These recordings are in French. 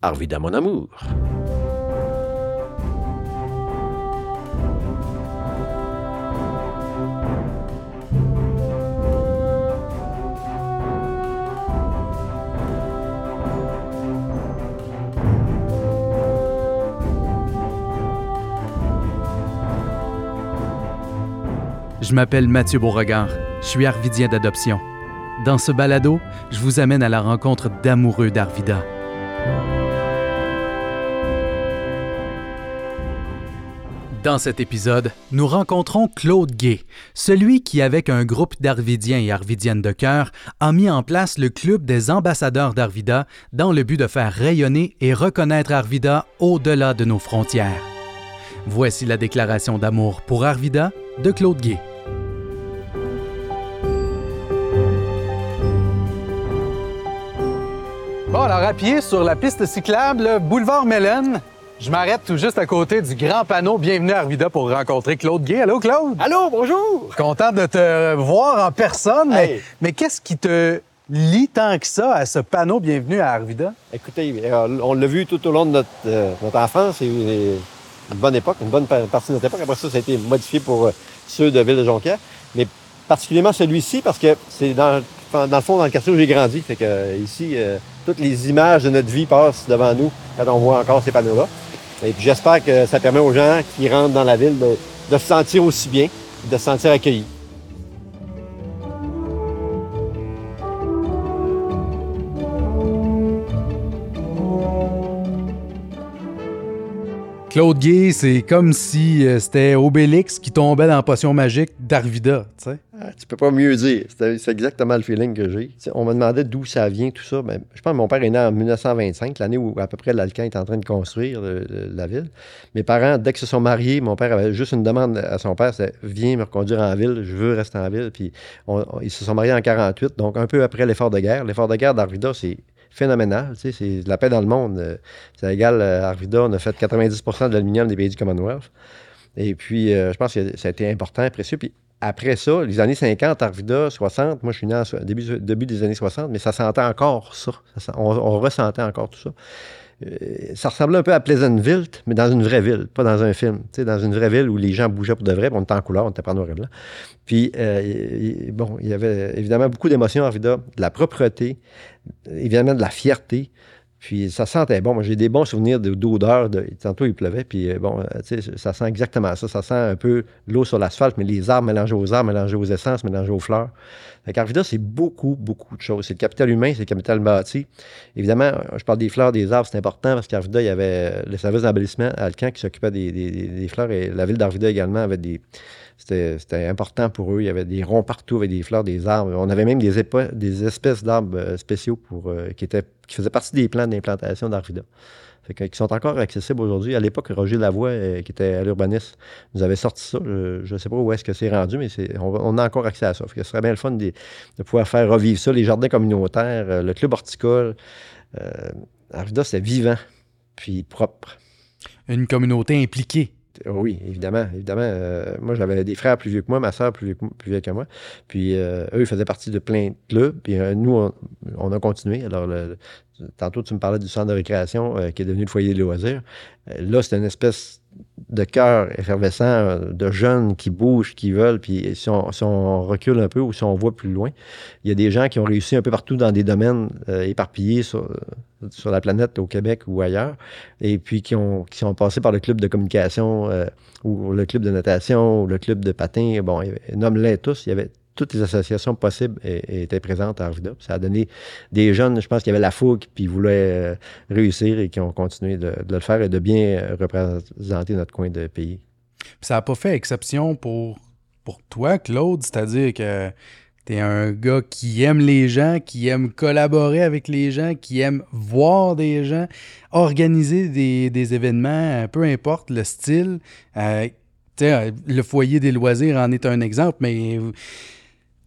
Arvida, mon amour. Je m'appelle Mathieu Beauregard. Je suis arvidien d'adoption. Dans ce balado, je vous amène à la rencontre d'amoureux d'Arvida. Dans cet épisode, nous rencontrons Claude Gay, celui qui, avec un groupe d'Arvidiens et Arvidiennes de cœur, a mis en place le Club des ambassadeurs d'Arvida dans le but de faire rayonner et reconnaître Arvida au-delà de nos frontières. Voici la déclaration d'amour pour Arvida de Claude Gay. Bon, alors à pied sur la piste cyclable, boulevard Mélène, je m'arrête tout juste à côté du grand panneau Bienvenue à Arvida pour rencontrer Claude Gay. Allô, Claude? Allô, bonjour! Content de te voir en personne, mais, Hey. mais qu'est-ce qui te lie tant que ça à ce panneau Bienvenue à Arvida? Écoutez, euh, on l'a vu tout au long de notre, euh, notre enfance. Une bonne époque, une bonne pa- partie de notre époque. Après ça, ça a été modifié pour euh, ceux de Ville de Jonquière. Mais particulièrement celui-ci, parce que c'est dans, dans le fond, dans le quartier où j'ai grandi. Fait que ici, euh, toutes les images de notre vie passent devant nous quand on voit encore ces panneaux-là. Et puis j'espère que ça permet aux gens qui rentrent dans la ville de, de se sentir aussi bien, de se sentir accueillis. Claude Gay, c'est comme si euh, c'était Obélix qui tombait dans la potion magique d'Arvida, tu sais. Ah, peux pas mieux dire. C'est exactement le feeling que j'ai. On me demandait d'où ça vient, tout ça. Ben, je pense que mon père est né en 1925, l'année où à peu près l'Alcan est en train de construire la ville. Mes parents, dès qu'ils se sont mariés, mon père avait juste une demande à son père, c'est « Viens me reconduire en ville, je veux rester en ville ». Puis ils se sont mariés en 48, donc un peu après l'effort de guerre. L'effort de guerre d'Arvida, c'est phénoménal. tu sais, C'est la paix dans le monde. Ça égale euh, Arvida, on a fait 90% de l'aluminium des pays du Commonwealth. Et puis, euh, je pense que ça a été important, précieux. Puis après ça, les années 50, Arvida, 60, moi je suis né au début, début des années 60, mais ça sentait encore ça. On, on ressentait encore tout ça. Euh, ça ressemblait un peu à Pleasantville, mais dans une vraie ville, pas dans un film. Dans une vraie ville où les gens bougeaient pour de vrai, on était en couleur, on était pas en noir et blanc. Puis, euh, bon, il y avait évidemment beaucoup d'émotions à Arvida, de la propreté, évidemment de la fierté. Puis ça sentait bon. Moi, j'ai des bons souvenirs de- d'odeur. De, tantôt, il pleuvait. Puis euh, bon, ça sent exactement ça. Ça sent un peu l'eau sur l'asphalte, mais les arbres mélangés aux arbres, mélangés aux essences, mélangés aux fleurs. Fait qu'Arvida, c'est beaucoup, beaucoup de choses. C'est le capital humain, c'est le capital bâti. Évidemment, je parle des fleurs, des arbres, c'est important parce qu'Arvida, il y avait le service d'embellissement à Alcan qui s'occupait des, fleurs et la ville d'Arvida également avait des. C'était important pour eux. Il y avait des ronds partout avec des fleurs, des arbres. On avait même des espèces d'arbres euh, spéciaux pour, euh, qui, étaient, qui faisaient partie des plans d'implantation d'Arvida. Qui sont encore accessibles aujourd'hui. À l'époque, Roger Lavoie, euh, qui était à l'urbanisme, nous avait sorti ça. Je ne sais pas où est-ce que c'est rendu, mais c'est, on, a encore accès à ça. Fait ce serait bien le fun de, pouvoir faire revivre ça. Les jardins communautaires, euh, le club horticole. Euh, Arvida, c'était vivant, puis propre. Une communauté impliquée. Oui, évidemment. Euh, moi, j'avais des frères plus vieux que moi, ma soeur plus vieux que, moi. Puis euh, eux, ils faisaient partie de plein de clubs. Puis euh, nous, on, a continué. Alors, tantôt, tu me parlais du centre de récréation euh, qui est devenu le foyer des loisirs. Euh, là, c'est une espèce de cœur effervescent euh, de jeunes qui bougent, qui veulent. Puis si on, recule un peu ou si on voit plus loin, il y a des gens qui ont réussi un peu partout dans des domaines euh, éparpillés sur la planète, au Québec ou ailleurs, et puis qui, ont, qui sont passés par le club de communication euh, ou le club de natation ou le club de patin. Bon, nomme-les tous. Il y avait toutes les associations possibles et- étaient présentes à Arvida. Ça a donné des jeunes, je pense qu'il y avait la fougue, puis ils voulaient euh, réussir et qui ont continué de, le faire et de bien euh, représenter notre coin de pays. Ça n'a pas fait exception pour, pour toi, Claude, c'est-à-dire que tu un gars qui aime les gens, qui aime collaborer avec les gens, qui aime voir des gens, organiser des, événements, euh, peu importe le style. Euh, euh, le foyer des loisirs en est un exemple, mais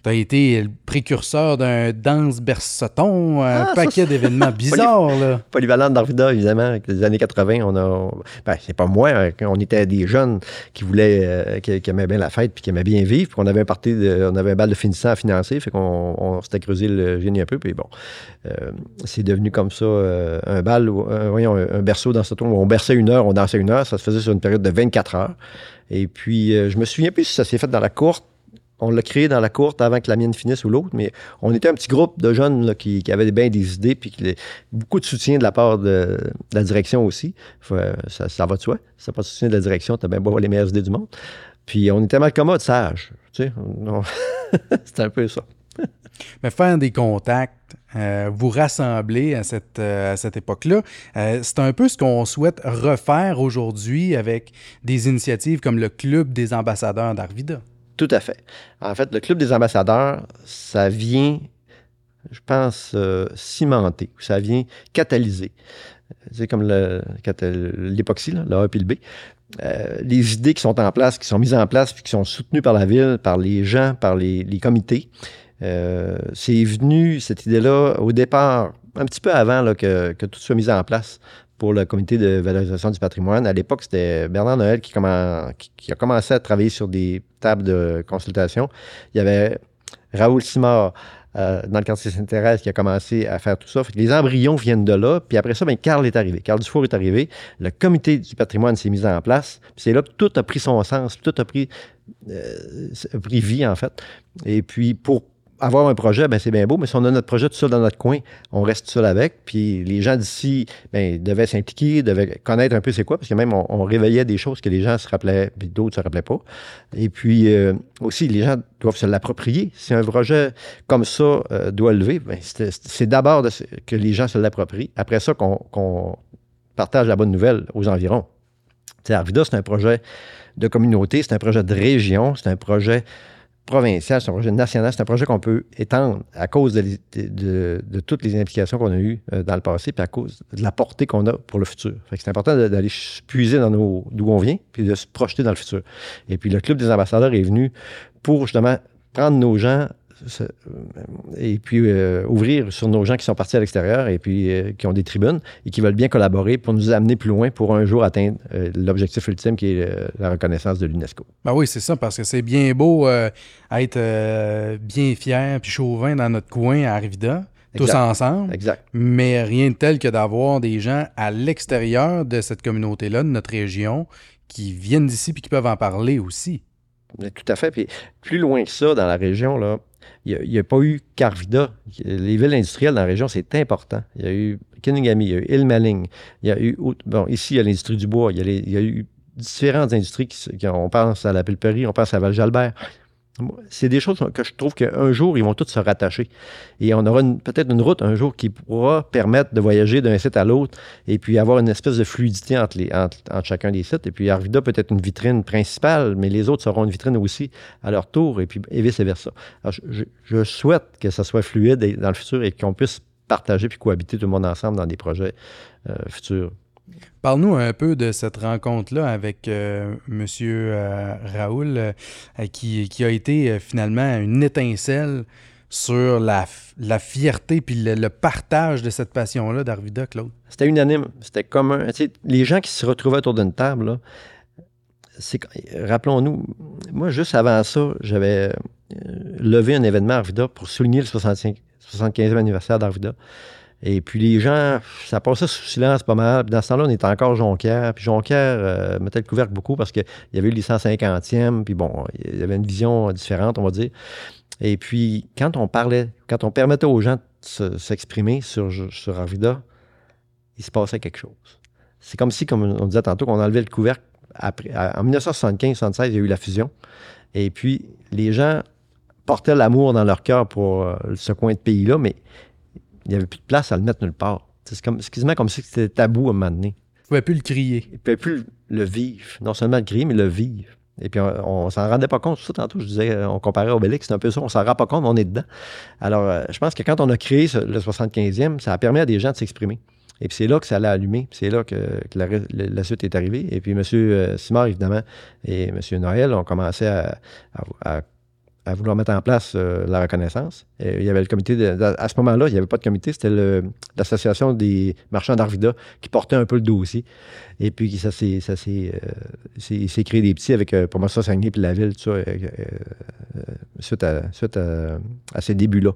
Tu as été le précurseur d'un danse berceton, un ah, paquet d'événements bizarres. là. Polyvalente d'Arvida, évidemment, avec les années 80, on a. Ben, c'est pas moi, hein, on était des jeunes qui voulaient, euh, qui, aimaient bien la fête puis qui aimaient bien vivre. Puis on avait un parti on avait un bal de finissant à financer, fait qu'on on, s'était creusé le génie un peu. Puis bon, euh, c'est devenu comme ça euh, un bal, voyons, un, berceau dans ce tour où on berçait une heure, on dansait une heure. Ça se faisait sur une période de 24 heures. Et puis, je me souviens plus si ça s'est fait dans la courte on l'a créé dans la courte avant que la mienne finisse ou l'autre, mais on était un petit groupe de jeunes qui, avaient bien des idées, puis beaucoup de soutien de la part de, la direction aussi. ça, va de soi. Si pas soutien de la direction, t'as bien beau avoir les meilleures idées du monde. Puis on était mal commode, sage. Tu sais, un peu ça. Mais faire des contacts, euh, vous rassembler à cette, euh, époque-là, euh, c'est un peu ce qu'on souhaite refaire aujourd'hui avec des initiatives comme le Club des ambassadeurs d'Arvida. Tout à fait. En fait, le Club des ambassadeurs, ça vient, je pense, euh, cimenter, ça vient catalyser. C'est comme l'époxy, le A et le B. Euh, les idées qui sont en place, qui sont mises en place, puis qui sont soutenues par la ville, par les gens, par les, comités. Euh, c'est venu, cette idée-là, au départ, un petit peu avant que, que, tout soit mis en place pour le comité de valorisation du patrimoine. À l'époque, c'était Bernard Noël qui, a commencé à travailler sur des tables de consultation. Il y avait Raoul Simard euh, dans le quartier Saint-Thérèse qui a commencé à faire tout ça. les embryons viennent de là. Puis après ça, bien, Carl est arrivé. Carl Dufour est arrivé. Le comité du patrimoine s'est mis en place. Puis c'est là que tout a pris son sens, tout a pris, euh, a pris vie, en fait. Et puis, pour avoir un projet, ben c'est bien beau, mais si on a notre projet tout seul dans notre coin, on reste seul avec. Puis les gens d'ici ben, devaient s'impliquer, devaient connaître un peu c'est quoi, parce que même on, réveillait des choses que les gens se rappelaient, puis d'autres ne se rappelaient pas. Et puis euh, aussi, les gens doivent se l'approprier. Si un projet comme ça euh, doit lever, ben, c'est d'abord que les gens se l'approprient. Après ça, qu'on partage la bonne nouvelle aux environs. sais, Arvida, c'est un projet de communauté, c'est un projet de région, c'est un projet provincial, c'est un projet national, c'est un projet qu'on peut étendre à cause de, toutes les implications qu'on a eues euh, dans le passé, puis à cause de la portée qu'on a pour le futur. c'est important d'aller puiser dans d'où on vient, puis de se projeter dans le futur. Et puis le Club des ambassadeurs est venu pour justement prendre nos gens et puis euh, ouvrir sur nos gens qui sont partis à l'extérieur et puis euh, qui ont des tribunes et qui veulent bien collaborer pour nous amener plus loin pour un jour atteindre l'objectif ultime qui est la reconnaissance de l'UNESCO. Ben oui, c'est ça, parce que c'est bien beau être bien fier puis chauvin dans notre coin à Arvida. Tous ensemble. Exact. Mais rien de tel que d'avoir des gens à l'extérieur de cette communauté-là, de notre région, qui viennent d'ici puis qui peuvent en parler aussi. Tout à fait. Puis plus loin que ça, dans la région, là, il n'y a, pas eu Carvida. Les villes industrielles dans la région, c'est important. Il y a eu Keningami, il y a eu Ilmaling, il y a eu, bon, ici, il y a l'industrie du bois, il y a, eu différentes industries qui, on pense à la pulperie, on pense à Val-Jalbert, c'est des choses que je trouve qu'un jour, ils vont tous se rattacher. Et on aura peut-être une route un jour qui pourra permettre de voyager d'un site à l'autre et puis avoir une espèce de fluidité entre, les, entre, chacun des sites. Et puis Arvida peut être une vitrine principale, mais les autres seront une vitrine aussi à leur tour et et vice-versa. Je, souhaite que ça soit fluide dans le futur et qu'on puisse partager puis cohabiter tout le monde ensemble dans des projets euh, futurs. Parle-nous un peu de cette rencontre-là avec euh, M. Euh, Raoul, euh, qui, a été finalement une étincelle sur la, fierté puis le, partage de cette passion-là d'Arvida, Claude. C'était unanime, c'était commun. les gens qui se retrouvaient autour d'une table, rappelons-nous, moi, juste avant ça, j'avais levé un événement à Arvida pour souligner le 75e anniversaire d'Arvida. Et puis les gens, ça passait sous silence pas mal. Puis dans ce temps-là, on était encore Jonquière. Puis Jonquière euh, mettait le couvercle beaucoup parce qu'il y avait eu les 150e. Puis bon, il y avait une vision différente, on va dire. Et puis quand on parlait, quand on permettait aux gens de s'exprimer sur, sur Arvida, il se passait quelque chose. C'est comme si, comme on disait tantôt, qu'on enlevait le couvercle. Après, en 1975-76, il y a eu la fusion. Et puis les gens portaient l'amour dans leur cœur pour euh, ce coin de pays-là, mais il n'y avait plus de place à le mettre nulle part. C'est comme, quasiment comme si c'était tabou à un moment donné. Il ne pouvait plus le crier. Il ne pouvait plus le vivre. Non seulement le crier, mais le vivre. Et puis, on, ne s'en rendait pas compte. Ça, tantôt, je disais, on comparait au Bélix, c'est un peu ça. On s'en rend pas compte, mais on est dedans. Alors, euh, je pense que quand on a créé le 75e, ça a permis à des gens de s'exprimer. Et puis, c'est là que ça allait allumer. C'est là que, la, suite est arrivée. Et puis, M. Euh, Simard, évidemment, et M. Noël ont commencé à, à vouloir mettre en place euh, la reconnaissance. il y avait le comité, à ce moment-là, il n'y avait pas de comité, c'était l'association des marchands d'Arvida qui portait un peu le dossier. Et puis ça s'est euh, créé des petits avec, moi, ça, Saguenay la ville, ça, suite, suite à ces débuts-là.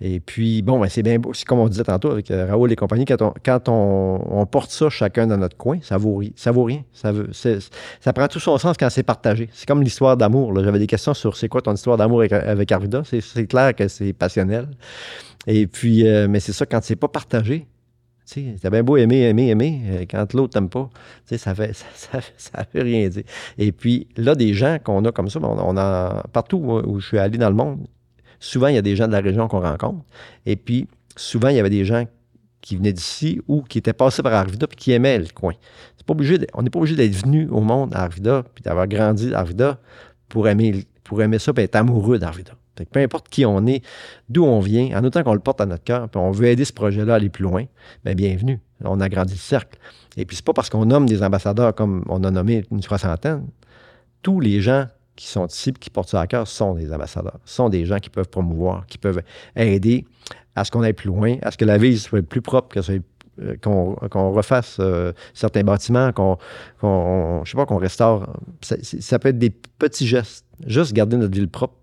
Et puis, bon, ben, c'est bien beau. C'est comme on disait tantôt avec euh, Raoul et compagnie, quand, on, porte ça chacun dans notre coin, ça vaut, ça vaut rien. Ça, veut, ça prend tout son sens quand c'est partagé. C'est comme l'histoire d'amour. J'avais des questions sur c'est quoi ton histoire d'amour avec, Arvida. C'est clair que c'est passionnel. Et puis, euh, mais c'est ça, quand c'est pas partagé, tu bien beau aimer, aimer, aimer, euh, quand l'autre t'aime pas, ça fait, ça, ça, fait rien dire. Et puis, là, des gens qu'on a comme ça, on, on a partout où je suis allé dans le monde, souvent, il y a des gens de la région qu'on rencontre. Et puis, souvent, il y avait des gens qui venaient d'ici ou qui étaient passés par Arvida puis qui aimaient le coin. C'est pas on n'est pas obligé d'être venu au monde à Arvida puis d'avoir grandi à Arvida pour aimer, ça et être amoureux d'Arvida. peu importe qui on est, d'où on vient, en autant qu'on le porte à notre cœur, puis on veut aider ce projet-là à aller plus loin, bien bienvenue. On a grandi le cercle. Et puis c'est pas parce qu'on nomme des ambassadeurs comme on a nommé une soixantaine. Tous les gens qui sont ici qui portent ça à cœur sont des ambassadeurs, sont des gens qui peuvent promouvoir, qui peuvent aider à ce qu'on aille plus loin, à ce que la ville soit plus propre, euh, qu'on refasse euh, certains bâtiments, qu'on, je sais qu'on restaure. Ça, peut être des petits gestes. Juste garder notre ville propre,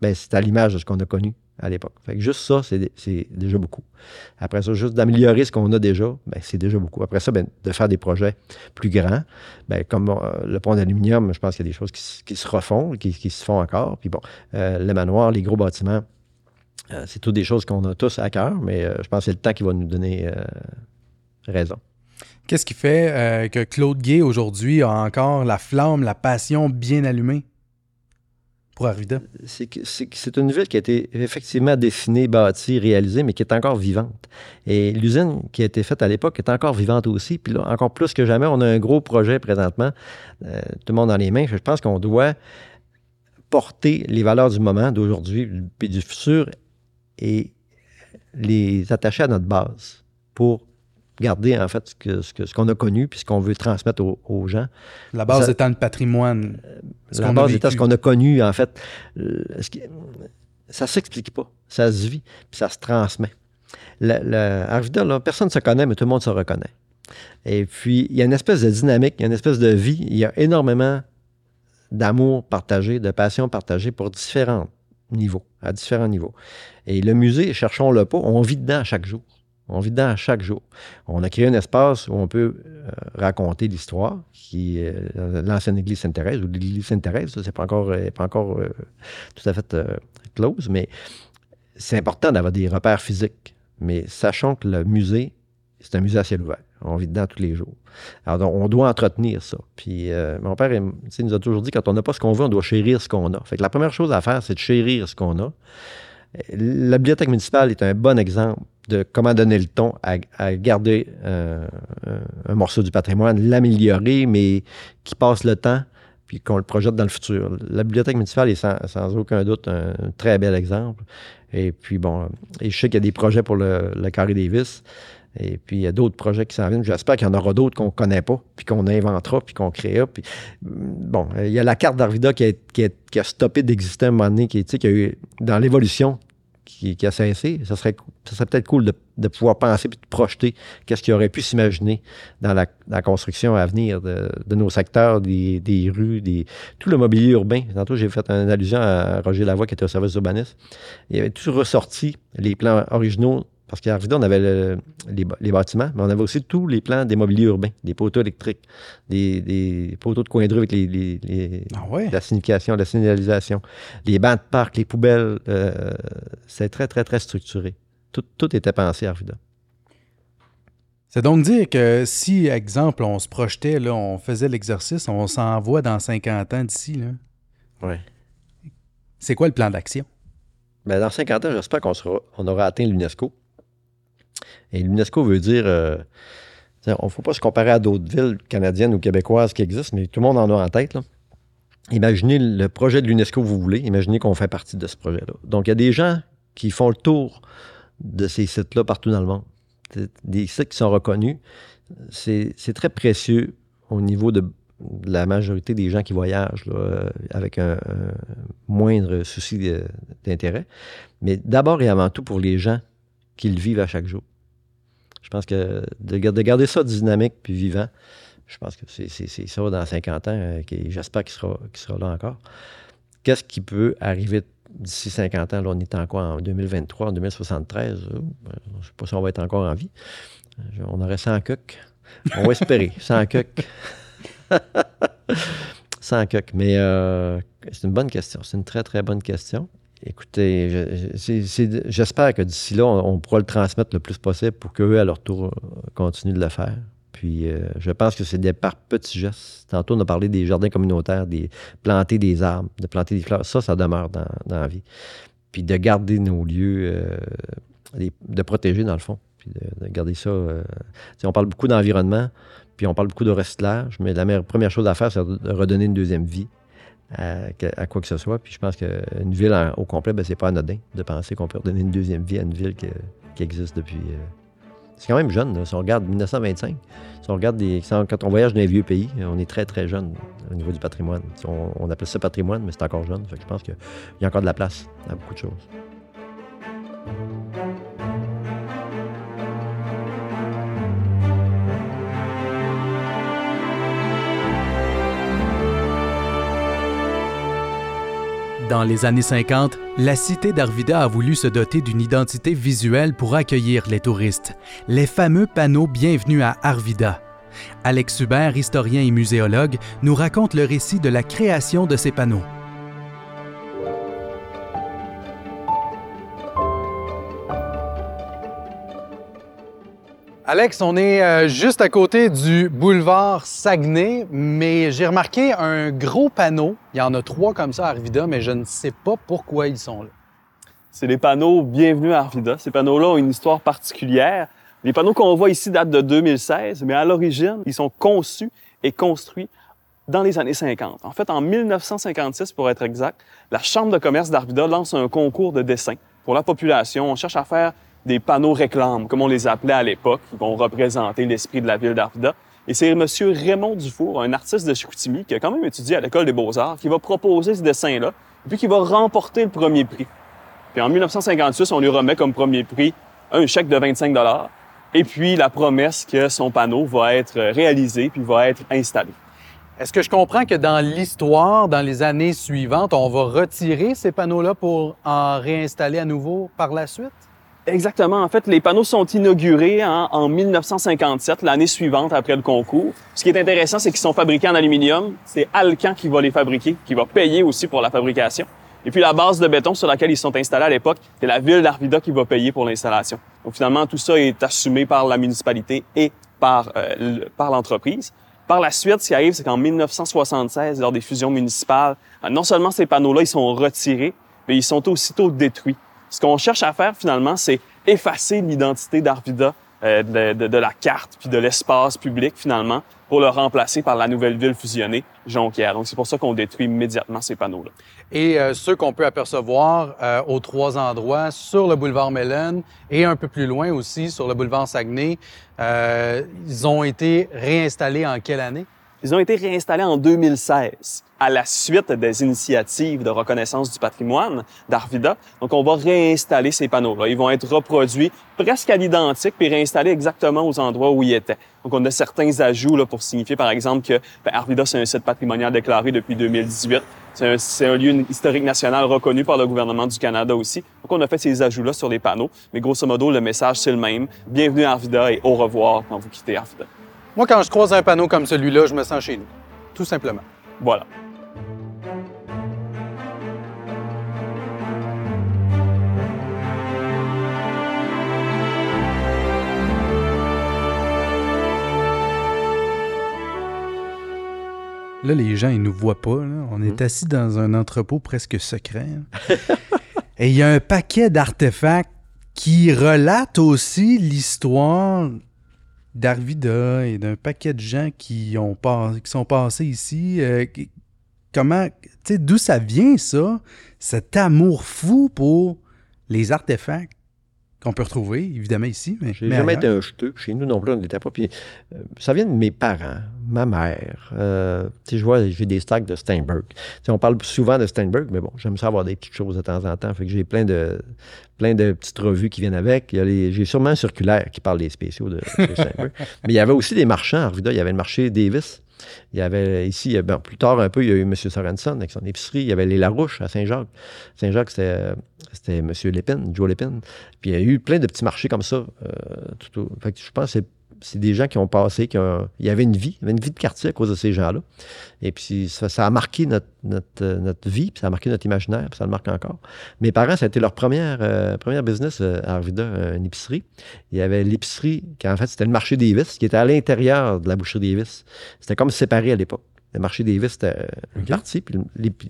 ben, c'est à l'image de ce qu'on a connu à l'époque. Juste ça, c'est déjà beaucoup. Après ça, juste d'améliorer ce qu'on a déjà, ben, c'est déjà beaucoup. Après ça, ben, de faire des projets plus grands, ben, comme euh, le pont d'aluminium, je pense qu'il y a des choses qui, se refont, qui, se font encore. Puis bon, euh, le manoir, les gros bâtiments, euh, c'est toutes des choses qu'on a tous à cœur, mais je pense que c'est le temps qui va nous donner raison. Qu'est-ce qui fait que Claude Gay, aujourd'hui, a encore la flamme, la passion bien allumée? C'est une ville qui a été effectivement dessinée, bâtie, réalisée, mais qui est encore vivante. Et l'usine qui a été faite à l'époque est encore vivante aussi. Puis là, encore plus que jamais, on a un gros projet présentement, euh, tout le monde dans les mains. Je pense qu'on doit porter les valeurs du moment, d'aujourd'hui et du futur, et les attacher à notre base pour garder en fait ce qu'on ce qu'on a connu puis ce qu'on veut transmettre aux, gens. La base étant le patrimoine. Euh, la base étant ce qu'on a connu, en fait. Euh, ça ne s'explique pas. Ça se vit puis ça se transmet. Le, personne ne se connaît, mais tout le monde se reconnaît. Et puis, il y a une espèce de dynamique, il y a une espèce de vie. Il y a énormément d'amour partagé, de passion partagée pour différents niveaux, à différents niveaux. Et le musée, cherchons-le pas, on vit dedans chaque jour. On vit dedans chaque jour. On a créé un espace où on peut euh, raconter l'histoire, euh, l'ancienne église Sainte-Thérèse, ou l'église Sainte-Thérèse, c'est pas encore, euh, pas encore tout à fait close, mais c'est important d'avoir des repères physiques. Mais sachant que le musée, c'est un musée à ciel ouvert. On vit dedans tous les jours. Alors, on doit entretenir ça. Puis, mon père nous a toujours dit quand on n'a pas ce qu'on veut, on doit chérir ce qu'on a. Fait que la première chose à faire, c'est de chérir ce qu'on a. La bibliothèque municipale est un bon exemple de comment donner le ton à, garder euh, un morceau du patrimoine, l'améliorer, mais qui passe le temps, puis qu'on le projette dans le futur. La bibliothèque municipale est sans, aucun doute un, très bel exemple. Et puis, bon, je sais qu'il y a des projets pour le, Carré Davis. Et puis, il y a d'autres projets qui s'en viennent. J'espère qu'il y en aura d'autres qu'on ne connaît pas, puis qu'on inventera, puis qu'on créera. Puis, bon, il y a la carte d'Arvida qui a, stoppé d'exister à un moment donné, qui, qui a eu, dans l'évolution, qui, a cessé, ça serait, ça serait peut-être cool de, pouvoir penser et de projeter qu'est-ce qui aurait pu s'imaginer dans la, construction à venir de, nos secteurs, des, rues, des, tout le mobilier urbain. Tantôt, j'ai fait une allusion à Roger Lavoie qui était au service urbaniste. Il avait tout ressorti les plans originaux parce qu'à Arvida, on avait les, bâtiments, mais on avait aussi tous les plans des mobiliers urbains, des poteaux électriques, des, poteaux de coin de rue avec les, ah la signification, la signalisation, les bancs de parc, les poubelles. Euh, c'est très, très, très structuré. Tout, était pensé à Arvida. C'est donc dire que si, exemple, on se projetait, là, on faisait l'exercice, on s'envoie dans 50 ans d'ici. Oui. C'est quoi le plan d'action? Ben, dans 50 ans, j'espère qu'on on aura atteint l'UNESCO. Et l'UNESCO veut dire, euh, on ne faut pas se comparer à d'autres villes canadiennes ou québécoises qui existent, mais tout le monde en a en tête. Imaginez le projet de l'UNESCO que vous voulez, imaginez qu'on fait partie de ce projet-là. Donc, il y a des gens qui font le tour de ces sites-là partout dans le monde. Des sites qui sont reconnus. C'est très précieux au niveau de la majorité des gens qui voyagent là, avec un, moindre souci d'intérêt, mais d'abord et avant tout pour les gens qui le vivent à chaque jour. Je pense que de, garder ça dynamique puis vivant, je pense que c'est ça dans 50 ans, euh, j'espère qu'il sera, sera là encore. Qu'est-ce qui peut arriver d'ici 50 ans? Là, on est encore en 2023, en 2073. Euh, ben, je ne sais pas si on va être encore en vie. Euh, on aurait 100 coques. On va espérer. 100 coques. 100 coques. Mais c'est une bonne question. C'est une très, très bonne question. Écoutez, j'espère que d'ici là, on, pourra le transmettre le plus possible pour qu'eux, à leur tour, continuent de le faire. Puis euh, je pense que c'est des par petits gestes. Tantôt, on a parlé des jardins communautaires, des planter des arbres, de planter des fleurs. Ça, ça demeure dans, la vie. Puis de garder nos lieux, euh, de protéger dans le fond. Puis de, garder ça. Euh, on parle beaucoup d'environnement, puis on parle beaucoup de recyclage, mais la première chose à faire, c'est de redonner une deuxième vie à, quoi que ce soit. Puis je pense qu'une ville au complet, ben, c'est pas anodin de penser qu'on peut redonner une deuxième vie à une ville qui existe depuis. Euh, c'est quand même jeune, si on regarde 1925. Si on regarde quand on voyage dans les vieux pays, on est très, très jeune au niveau du patrimoine. On, appelle ça patrimoine, mais c'est encore jeune. je pense qu'il y a encore de la place à beaucoup de choses. Dans les années 50, la cité d'Arvida a voulu se doter d'une identité visuelle pour accueillir les touristes, les fameux panneaux Bienvenue à Arvida. Alex Hubert, historien et muséologue, nous raconte le récit de la création de ces panneaux. Alex, on est euh, juste à côté du boulevard Saguenay, mais j'ai remarqué un gros panneau. Il y en a trois comme ça à Arvida, mais je ne sais pas pourquoi ils sont là. C'est les panneaux Bienvenue à Arvida. Ces panneaux-là ont une histoire particulière. Les panneaux qu'on voit ici datent de 2016, mais à l'origine, ils sont conçus et construits dans les années 50. En fait, en 1956, pour être exact, la Chambre de commerce d'Arvida lance un concours de dessin pour la population. On cherche à faire des panneaux réclames, comme on les appelait à l'époque, qui vont représenter l'esprit de la ville d'Arvida. Et c'est M. Raymond Dufour, un artiste de Chicoutimi, qui a quand même étudié à l'École des beaux-arts, qui va proposer ce dessin-là, puis qui va remporter le premier prix. Puis en 1956, on lui remet comme premier prix un chèque de 25 et puis la promesse que son panneau va être réalisé puis va être installé. Est-ce que je comprends que dans l'histoire, dans les années suivantes, on va retirer ces panneaux-là pour en réinstaller à nouveau par la suite? Exactement. En fait, les panneaux sont inaugurés en 1957, l'année suivante après le concours. Ce qui est intéressant, c'est qu'ils sont fabriqués en aluminium. C'est Alcan qui va les fabriquer, qui va payer aussi pour la fabrication. Et puis la base de béton sur laquelle ils sont installés à l'époque, c'est la ville d'Arvida qui va payer pour l'installation. Donc finalement, tout ça est assumé par la municipalité et par, euh, par l'entreprise. Par la suite, ce qui arrive, c'est qu'en 1976, lors des fusions municipales, non seulement ces panneaux-là, ils sont retirés, mais ils sont aussitôt détruits. Ce qu'on cherche à faire finalement, c'est effacer l'identité d'Arvida euh, de, la carte puis de l'espace public finalement pour le remplacer par la nouvelle ville fusionnée, Jonquière. Donc c'est pour ça qu'on détruit immédiatement ces panneaux-là. Et euh, ceux qu'on peut apercevoir euh, aux trois endroits, sur le boulevard Mellon et un peu plus loin aussi sur le boulevard Saguenay, ils ont été réinstallés en quelle année? Ils ont été réinstallés en 2016 à la suite des initiatives de reconnaissance du patrimoine d'Arvida. Donc, on va réinstaller ces panneaux-là. Ils vont être reproduits presque à l'identique puis réinstallés exactement aux endroits où ils étaient. Donc, on a certains ajouts là, pour signifier, par exemple, que ben, Arvida, c'est un site patrimonial déclaré depuis 2018. C'est un, un, lieu historique national reconnu par le gouvernement du Canada aussi. Donc, on a fait ces ajouts-là sur les panneaux. Mais grosso modo, le message, c'est le même. Bienvenue à Arvida et au revoir quand vous quittez Arvida. Moi, quand je croise un panneau comme celui-là, je me sens chez nous. Tout simplement. Voilà. Là, les gens, ils nous voient pas. On est hmm. assis dans un entrepôt presque secret. Et il y a un paquet d'artefacts qui relatent aussi l'histoire d'Arvida et d'un paquet de gens qui, ont sont passés ici. Euh, comment, tu sais, d'où ça vient ça, cet amour fou pour les artefacts? Qu'on peut retrouver, évidemment, ici. Mais, J'ai jamais été un jeteux. Chez nous non plus, on n'était pas. Puis, euh, ça vient de mes parents, ma mère. Euh, je vois, j'ai des stacks de Steinberg. On parle souvent de Steinberg, mais bon, j'aime ça avoir des petites choses de temps en temps. Fait que j'ai plein de, plein de petites revues qui viennent avec. Il y a les- J'ai sûrement un circulaire qui parle des spéciaux de, de Steinberg. mais il y avait aussi des marchands à Arvida. Il y avait le marché Davis. Il y avait ici, bon, plus tard un peu, il y a eu M. Sorensen avec son épicerie. Il y avait les Larouches à Saint-Jacques. Saint-Jacques, c'était, M. Lépine, Joe Lépine. Puis il y a eu plein de petits marchés comme ça. euh, tout fait que je pense que c'est, c'est des gens qui ont passé, qui ont- il y avait une vie, il y avait une vie de quartier à cause de ces gens-là. Et puis ça, ça a marqué notre, notre, euh, notre vie, puis ça a marqué notre imaginaire, puis ça le marque encore. Mes parents, ça a été leur première, euh, première business euh, à Arvida, une épicerie. Il y avait l'épicerie, qui en fait, c'était le marché Davis, qui était à l'intérieur de la boucherie Davis. C'était comme séparé à l'époque. Le marché Davis, c'était euh, une OK. partie, puis l'épi-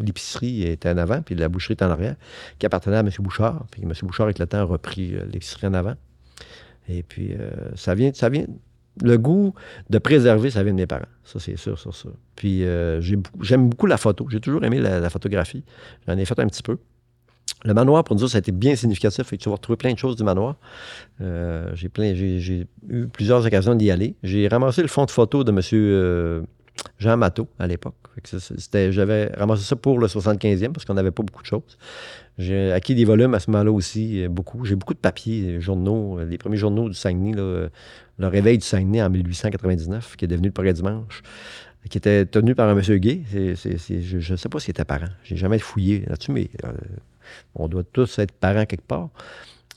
l'épicerie était en avant, puis la boucherie était en arrière, qui appartenait à M. Bouchard. Puis M. Bouchard, avec le temps, a repris l'épicerie en avant. Et puis, euh, ça vient, ça vient. Le goût de préserver, ça vient de mes parents. Ça, c'est sûr, sur ça. Puis, euh, j'aime beaucoup la photo. J'ai toujours aimé la, photographie. J'en ai fait un petit peu. Le manoir, pour nous autres, ça a été bien significatif. Que tu vas retrouver plein de choses du manoir. Euh, j'ai, plein, j'ai eu plusieurs occasions d'y aller. J'ai ramassé le fond de photo de M. Jean Matteau à l'époque. J'avais ramassé ça pour le 75e parce qu'on n'avait pas beaucoup de choses. J'ai acquis des volumes à ce moment-là aussi, euh, beaucoup. J'ai beaucoup de papiers, euh, journaux, euh, les premiers journaux du Saguenay, le réveil du Saguenay en 1899, qui est devenu le Progrès Dimanche, qui était tenu par un monsieur Gay. Je ne sais pas s'il était parent. J'ai jamais fouillé là-dessus, mais on doit tous être parents quelque part.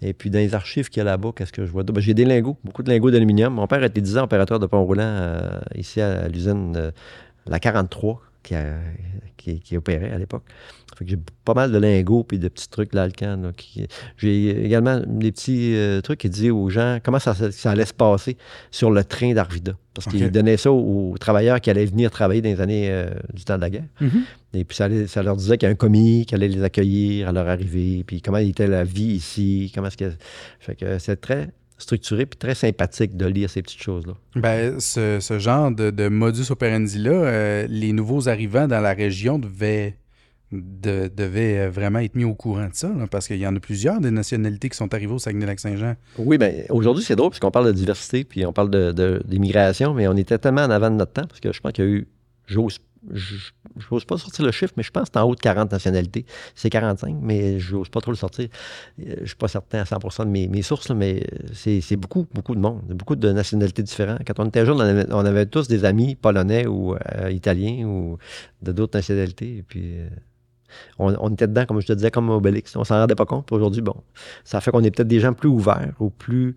Et puis, dans les archives qu'il y a là-bas, qu'est-ce que je vois? Ben, j'ai des lingots, beaucoup de lingots d'aluminium. Mon père était 10 ans opérateur de pont roulant euh, ici à l'usine La 43, qui, a- qui, qui opérait à l'époque. Fait que j'ai pas mal de lingots puis de petits trucs d'Alcan. J'ai également des petits euh, trucs qui disaient aux gens comment ça, ça allait se passer sur le train d'Arvida. Parce qu'ils donnaient ça aux, aux travailleurs qui allaient venir travailler dans les années euh, du temps de la guerre. Et puis ça, allait- ça leur disait qu'il y a un commis qui allait les accueillir à leur arrivée, puis comment était la vie ici, comment est-ce que... Fait que c'est très structuré puis très sympathique de lire ces petites choses-là. Ben, ce, ce genre de, de modus operandi-là, euh, les nouveaux arrivants dans la région devaient, de- devaient euh, vraiment être mis au courant de ça, là, parce qu'il y en a plusieurs des nationalités qui sont arrivées au Saguenay-Lac-Saint-Jean. Oui, bien, aujourd'hui, c'est drôle, parce qu'on parle de diversité, puis on parle de- de- d'immigration, mais on était tellement en avant de notre temps, parce que je pense qu'il y a eu, j'ose, j- j'ose pas sortir le chiffre, mais je pense que c'est en haut de 40 nationalités. C'est 45, mais j'ose pas trop le sortir. Euh, Je suis pas certain à 100% de mes, sources, mais c'est beaucoup, beaucoup de monde, beaucoup de nationalités différentes. Quand on était jeune, on avait, on avait tous des amis polonais ou euh, italiens ou de d'autres nationalités, et puis... euh, on, on était dedans, comme je te disais, comme Obélix. On s'en rendait pas compte. Aujourd'hui, bon, ça fait qu'on est peut-être des gens plus ouverts ou plus,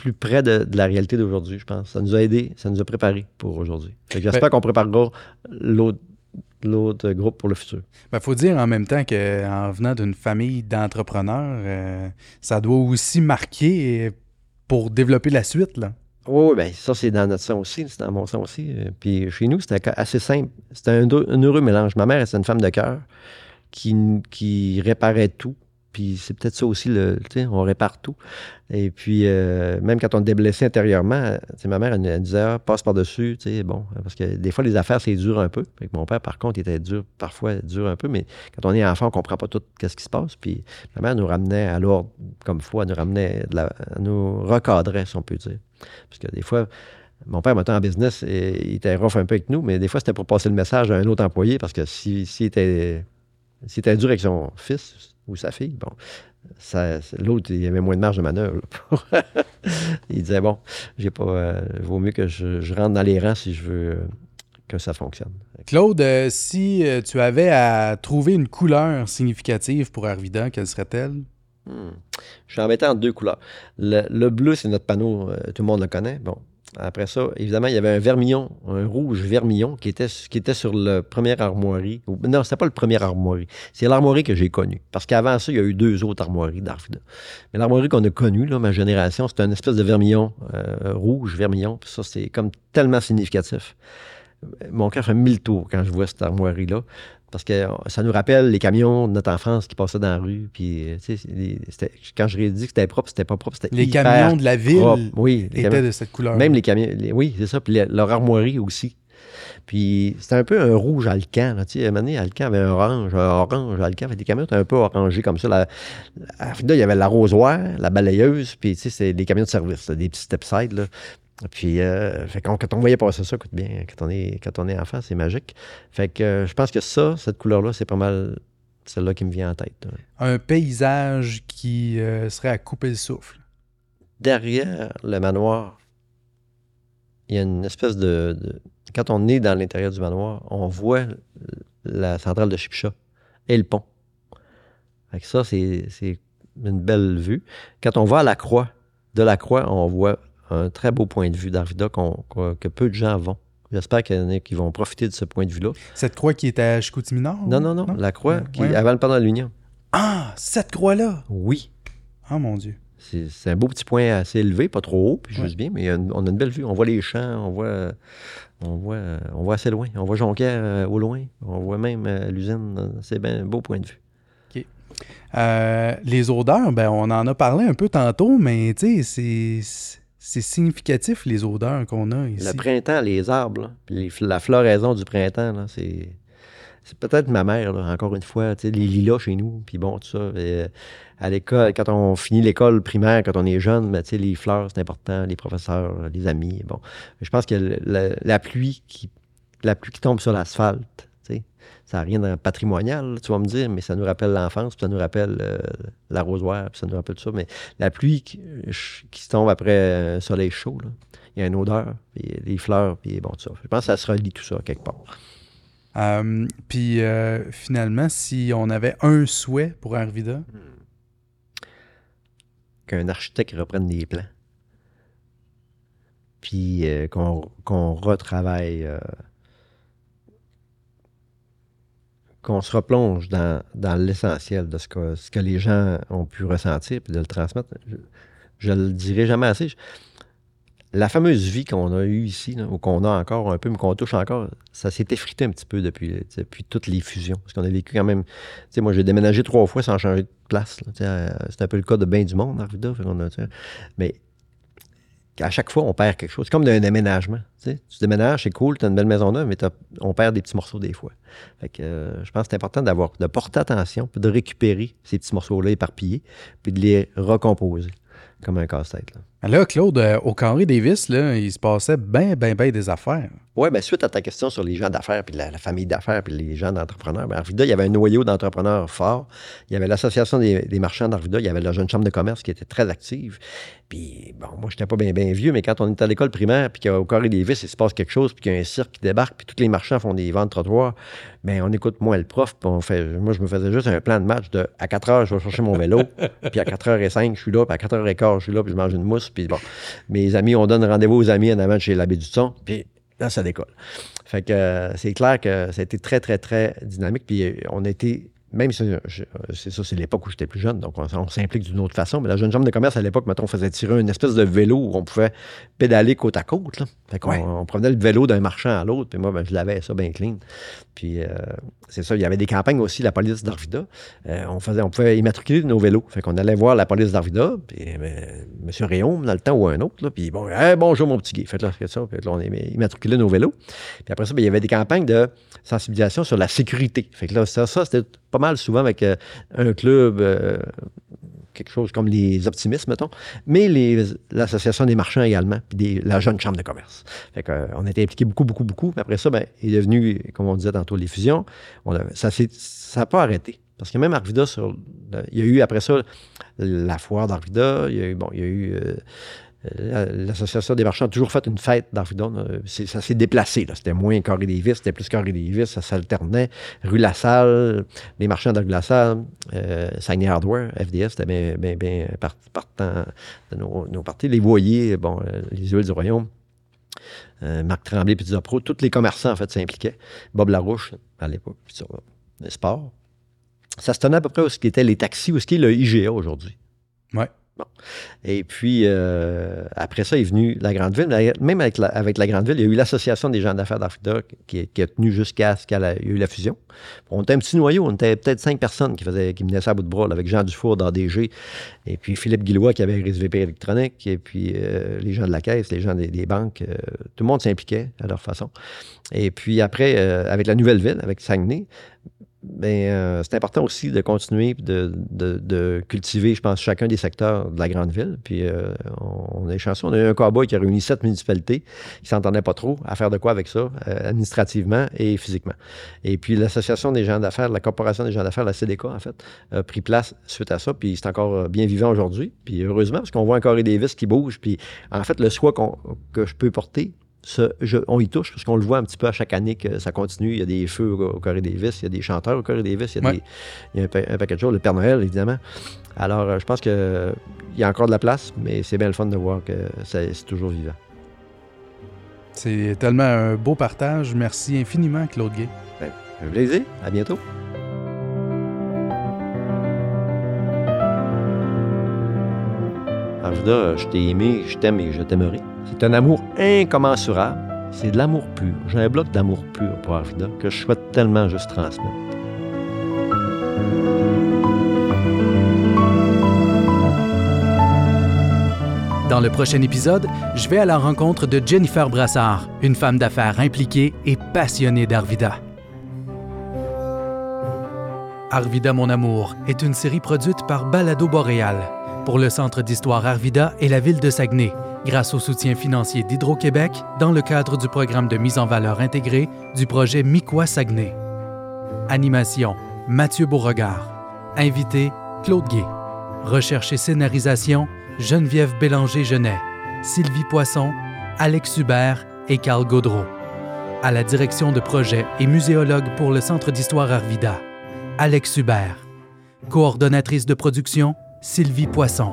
plus près de, de la réalité d'aujourd'hui, je pense. Ça nous a aidés, ça nous a préparés pour aujourd'hui. J'espère qu'on préparera l'autre l'autre groupe pour le futur. Il Ben, faut dire en même temps qu'en venant d'une famille d'entrepreneurs, euh, ça doit aussi marquer pour développer la suite. Là. Oui, oui, bien, ça, c'est dans notre sang aussi, c'est dans mon sang aussi. Euh, Puis chez nous, c'était assez simple. C'était un, heureux mélange. Ma mère, c'est une femme de cœur qui, qui réparait tout. Puis c'est peut-être ça aussi, le, on répare tout. Et puis, euh, même quand on était blessé intérieurement, ma mère, elle, disait, ah, passe par-dessus, bon. Parce que des fois, les affaires, c'est dur un peu. Mon père, par contre, il était dur, parfois dur un peu, mais quand on est enfant, on comprend pas tout ce qui se passe. Puis ma mère nous ramenait à l'ordre, comme foi, nous ramenait, de la- nous recadrait, si on peut dire. Parce que des fois, mon père, maintenant en business, et, il était rough un peu avec nous, mais des fois, c'était pour passer le message à un autre employé parce que s'il si, était, s'il était dur avec son fils ou sa fille, bon, l'autre, il avait moins de marge de manœuvre. pour- il disait, bon, j'ai pas, euh, vaut mieux que je, je rentre dans les rangs si je veux euh, que ça fonctionne. Claude, euh, si tu avais à trouver une couleur significative pour Arvida, quelle serait-elle? Hmm. Je suis embêté en deux couleurs. Le, le bleu, c'est notre panneau, euh, tout le monde le connaît. Bon. Après ça, évidemment, il y avait un vermillon, un rouge vermillon qui était, qui était sur le premier armoirie. Non, c'était pas le premier armoirie. C'est l'armoirie que j'ai connue. Parce qu'avant ça, il y a eu deux autres armoiries d'Arvida. Mais l'armoirie qu'on a connue, là, ma génération, c'était une espèce de vermillon euh, rouge, vermillon. Puis ça, c'est comme tellement significatif. Mon cœur fait mille tours quand je vois cette armoirie-là. Parce que euh, ça nous rappelle les camions de notre enfance qui passaient dans la rue. Puis, euh, des- c'était- quand je dit que c'était propre, c'était pas propre. C'était Les hyper camions de la ville propre. Oui, les étaient camions- de cette couleur. même les camions. les- oui, c'est ça. Puis les- leur armoirie aussi. Puis c'était un peu un rouge alcan. Là, tu sais, à un moment donné, alcan avait un orange, un orange alcan. Fait des camions étaient un peu orangés comme ça. La, à Arvida, il y avait l'arrosoir, la balayeuse, puis tu sais, c'est des camions de service, là, des petits stepsides. Puis, euh, fait quand, quand on voyait passer ça, écoute bien, quand on est, quand on est enfant, c'est magique. Fait que euh, je pense que ça, cette couleur-là, c'est pas mal celle-là qui me vient en tête. là. Un paysage qui euh, serait à couper le souffle. derrière le manoir, il y a une espèce de, de- Quand on est dans l'intérieur du manoir, on voit la centrale de Chipcha et le pont. Fait que ça, c'est c'est une belle vue. Quand on va à la croix, de la croix, on voit un très beau point de vue d'Arvida qu'on- que peu de gens vont. J'espère qu'il y en a qui vont profiter de ce point de vue-là. Cette croix qui est à Chicoutimi-Nord? Non, non, non, La croix, Ouais, qui ouais. avant le pendant l'Union. Ah, cette croix-là! Oui. Ah, mon Dieu. C'est un beau petit point assez élevé, pas trop haut, puis Ouais. juste bien, mais on a une belle vue. On voit les champs, on voit, on voit, on voit assez loin. On voit Jonquière euh, au loin. On voit même euh, l'usine. euh, C'est bien un beau point de vue. Euh, les odeurs, ben, on en a parlé un peu tantôt, mais tu sais, c'est- c'est significatif les odeurs qu'on a ici. Le printemps, les arbres, là, les la floraison du printemps, là, c'est. C'est peut-être ma mère, là, encore une fois, tu sais, les lilas chez nous, puis bon, tout ça. Et, euh, à l'école, quand on finit l'école primaire, quand on est jeune, ben, tu sais, les fleurs, c'est important, les professeurs, les amis, bon. Je pense que la pluie qui la pluie qui tombe sur l'asphalte, ça n'a rien de patrimonial, tu vas me dire, mais ça nous rappelle l'enfance, puis ça nous rappelle euh, l'arrosoir, puis ça nous rappelle tout ça. Mais la pluie qui, tombe après un soleil chaud, là, il y a une odeur, puis les fleurs, puis bon, tout ça. Je pense que ça se relie tout ça quelque part. Euh, Puis euh, finalement, si on avait un souhait pour Arvida, Qu'un architecte reprenne des plans. Puis euh, qu'on qu'on retravaille, euh, qu'on se replonge dans, l'essentiel de ce que, les gens ont pu ressentir, puis de le transmettre. Je, je le dirai jamais assez. La fameuse vie qu'on a eue ici, ou qu'on a encore un peu, mais qu'on touche encore, ça s'est effrité un petit peu depuis, toutes les fusions. Parce qu'on a vécu quand même. Moi, j'ai déménagé trois fois sans changer de place. euh, C'est un peu le cas de bien du monde, Arvida. mais à chaque fois, on perd quelque chose. C'est comme d'un déménagement. Tu. Tu déménages, c'est cool, tu as une belle maison neuve, mais on perd des petits morceaux des fois. Euh, je pense que c'est important d'avoir, de porter attention, puis de récupérer ces petits morceaux-là éparpillés, puis de les recomposer comme un casse-tête. là. là, Claude, euh, au Carré Davis, là, il se passait bien, bien, bien des affaires. Oui, bien, suite à ta question sur les gens d'affaires, puis la, la famille d'affaires, puis les gens d'entrepreneurs, ben, Arvida, il y avait un noyau d'entrepreneurs forts. Il y avait l'Association des, des marchands d'Arvida, il y avait la Jeune Chambre de commerce qui était très active. Puis, bon, moi, j'étais pas bien bien vieux, mais quand on est à l'école primaire, puis qu'au Carré des Vis, il se passe quelque chose, puis qu'il y a un cirque qui débarque, puis tous les marchands font des ventes trottoirs, bien, on écoute moi le prof, puis on fait, moi, je me faisais juste un plan de match de à 4 heures, je vais chercher mon vélo, puis à 4 h 05 je suis là, puis à 4 h 15 je suis là, puis je mange une mousse, puis bon, mes amis, on donne rendez-vous aux amis en avant chez l'abbé du son, puis là, ça décolle. Fait que euh, c'est clair que ça a été très, très, très dynamique. Puis on a été, même si je- c'est ça, c'est l'époque où j'étais plus jeune, donc on, on s'implique d'une autre façon. Mais la jeune chambre de commerce à l'époque, mettons, on faisait tirer une espèce de vélo où on pouvait pédaler côte à côte. Là. Fait qu'on Ouais. on prenait le vélo d'un marchand à l'autre, puis moi, ben, je l'avais ça bien clean. Puis euh, c'est ça, il y avait des campagnes aussi, la police d'Arvida. Euh, on, faisait, on pouvait immatriculer nos vélos. Fait qu'on allait voir la police d'Arvida, puis euh, M. Réaume, dans le temps, ou un autre, là, puis bon, Hey, bonjour mon petit gay. Faites là, faites ça. Puis là, on immatriculait nos vélos. Puis après ça, ben, il y avait des campagnes de sensibilisation sur la sécurité. Fait que là, ça, ça c'était pas mal souvent avec euh, un club, euh, quelque chose comme les optimistes, mettons, mais l'association des marchands également, puis des- la jeune chambre de commerce. Fait que, euh, on était impliqués beaucoup, beaucoup, beaucoup. Après ça, ben, il est devenu, comme on disait tantôt, les fusions. On a- ça n'a pas arrêté. Parce que même Arvida, sur, le- il y a eu après ça la foire d'Arvida, il y a eu, bon, il y a eu euh, euh, l'Association des marchands a toujours fait une fête d'Arvida. Euh, c'est- Ça s'est déplacé. C'était moins Carré des Vis, c'était plus Carré des Vis, ça s'alternait. Rue La Salle, les marchands de rue La Salle, euh, Hardware, FDS, c'était bien, bien, bien part- partant de nos, nos parties. Les Voyers, bon, euh, les Huiles du Royaume. euh, Marc Tremblay, Pizza Pro, tous les commerçants, en fait, s'impliquaient. Bob Larouche, à l'époque, sport. Ça se tenait à peu près où ce qui était les taxis, où ce qui est le IGA aujourd'hui. Ouais. Et puis, euh, après ça est venue la Grande Ville. Même avec la, avec la Grande Ville, il y a eu l'Association des gens d'affaires d'Arvida qui, qui, a tenu jusqu'à ce qu'il y ait eu la fusion. On était un petit noyau, on était peut-être cinq personnes qui, faisaient, qui menaient ça à bout de bras, avec Jean Dufour d'ADG, et puis Philippe Guillois qui avait RSVP électronique, et puis euh, les gens de la caisse, les gens des, banques. Euh, tout le monde s'impliquait à leur façon. Et puis après, avec la Nouvelle Ville, avec Saguenay, ben, euh, c'est important aussi de continuer de, cultiver, je pense, chacun des secteurs de la grande ville. Puis euh, on, est chanceux. On a eu un cowboy qui a réuni sept municipalités qui s'entendaient pas trop à faire de quoi avec ça, euh, administrativement et physiquement. Et puis l'Association des gens d'affaires, la Corporation des gens d'affaires, la CDK, en fait, a pris place suite à ça. Puis c'est encore bien vivant aujourd'hui. Puis heureusement, parce qu'on voit encore des vis qui bougent. Puis en fait, le soin que je peux porter, on y touche parce qu'on le voit un petit peu à chaque année que ça continue. Il y a des feux au, au Corée Davis, il y a des chanteurs au Corée Davis, il y a, des, il y a un, paquet de choses, le Père Noël, évidemment. Alors, euh, je pense qu'il y a encore de la place, mais c'est bien le fun de voir que c'est toujours vivant. C'est tellement un beau partage. Merci infiniment, Claude Gay. Ben, un plaisir. À bientôt. Arvida, je t'ai aimé, je t'aime et je t'aimerai. C'est un amour incommensurable. C'est de l'amour pur. J'ai un bloc d'amour pur pour Arvida que je souhaite tellement juste transmettre. Dans le prochain épisode, je vais à la rencontre de Jennifer Brassard, une femme d'affaires impliquée et passionnée d'Arvida. Arvida Mon Amour est une série produite par Balado Boréal pour le Centre d'histoire Arvida et la ville de Saguenay grâce au soutien financier d'Hydro-Québec dans le cadre du programme de mise en valeur intégrée du projet Miquois-Saguenay. Animation Mathieu Beauregard. Invité Claude Gué. Recherche et scénarisation Geneviève Bélanger-Genet, Sylvie Poisson, Alex Hubert et Carl Gaudreau. À la direction de projet et muséologue pour le Centre d'histoire Arvida, Alex Hubert. Coordonnatrice de production, Sylvie Poisson.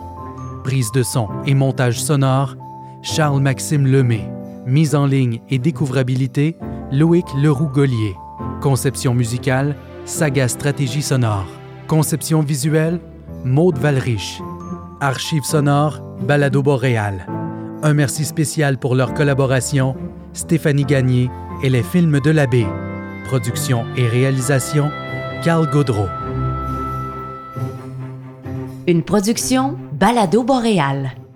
Prise de son et montage sonore, Charles-Maxime Lemay. Mise en ligne et découvrabilité, Loïc Leroux-Gollier. Conception musicale, Saga Stratégie sonore. Conception visuelle, Maude Valrich. Archives sonores, Balado Boréal. Un merci spécial pour leur collaboration, Stéphanie Gagné et les films de l'abbé. Production et réalisation, Carl Gaudreau. Une production Balado Boréal.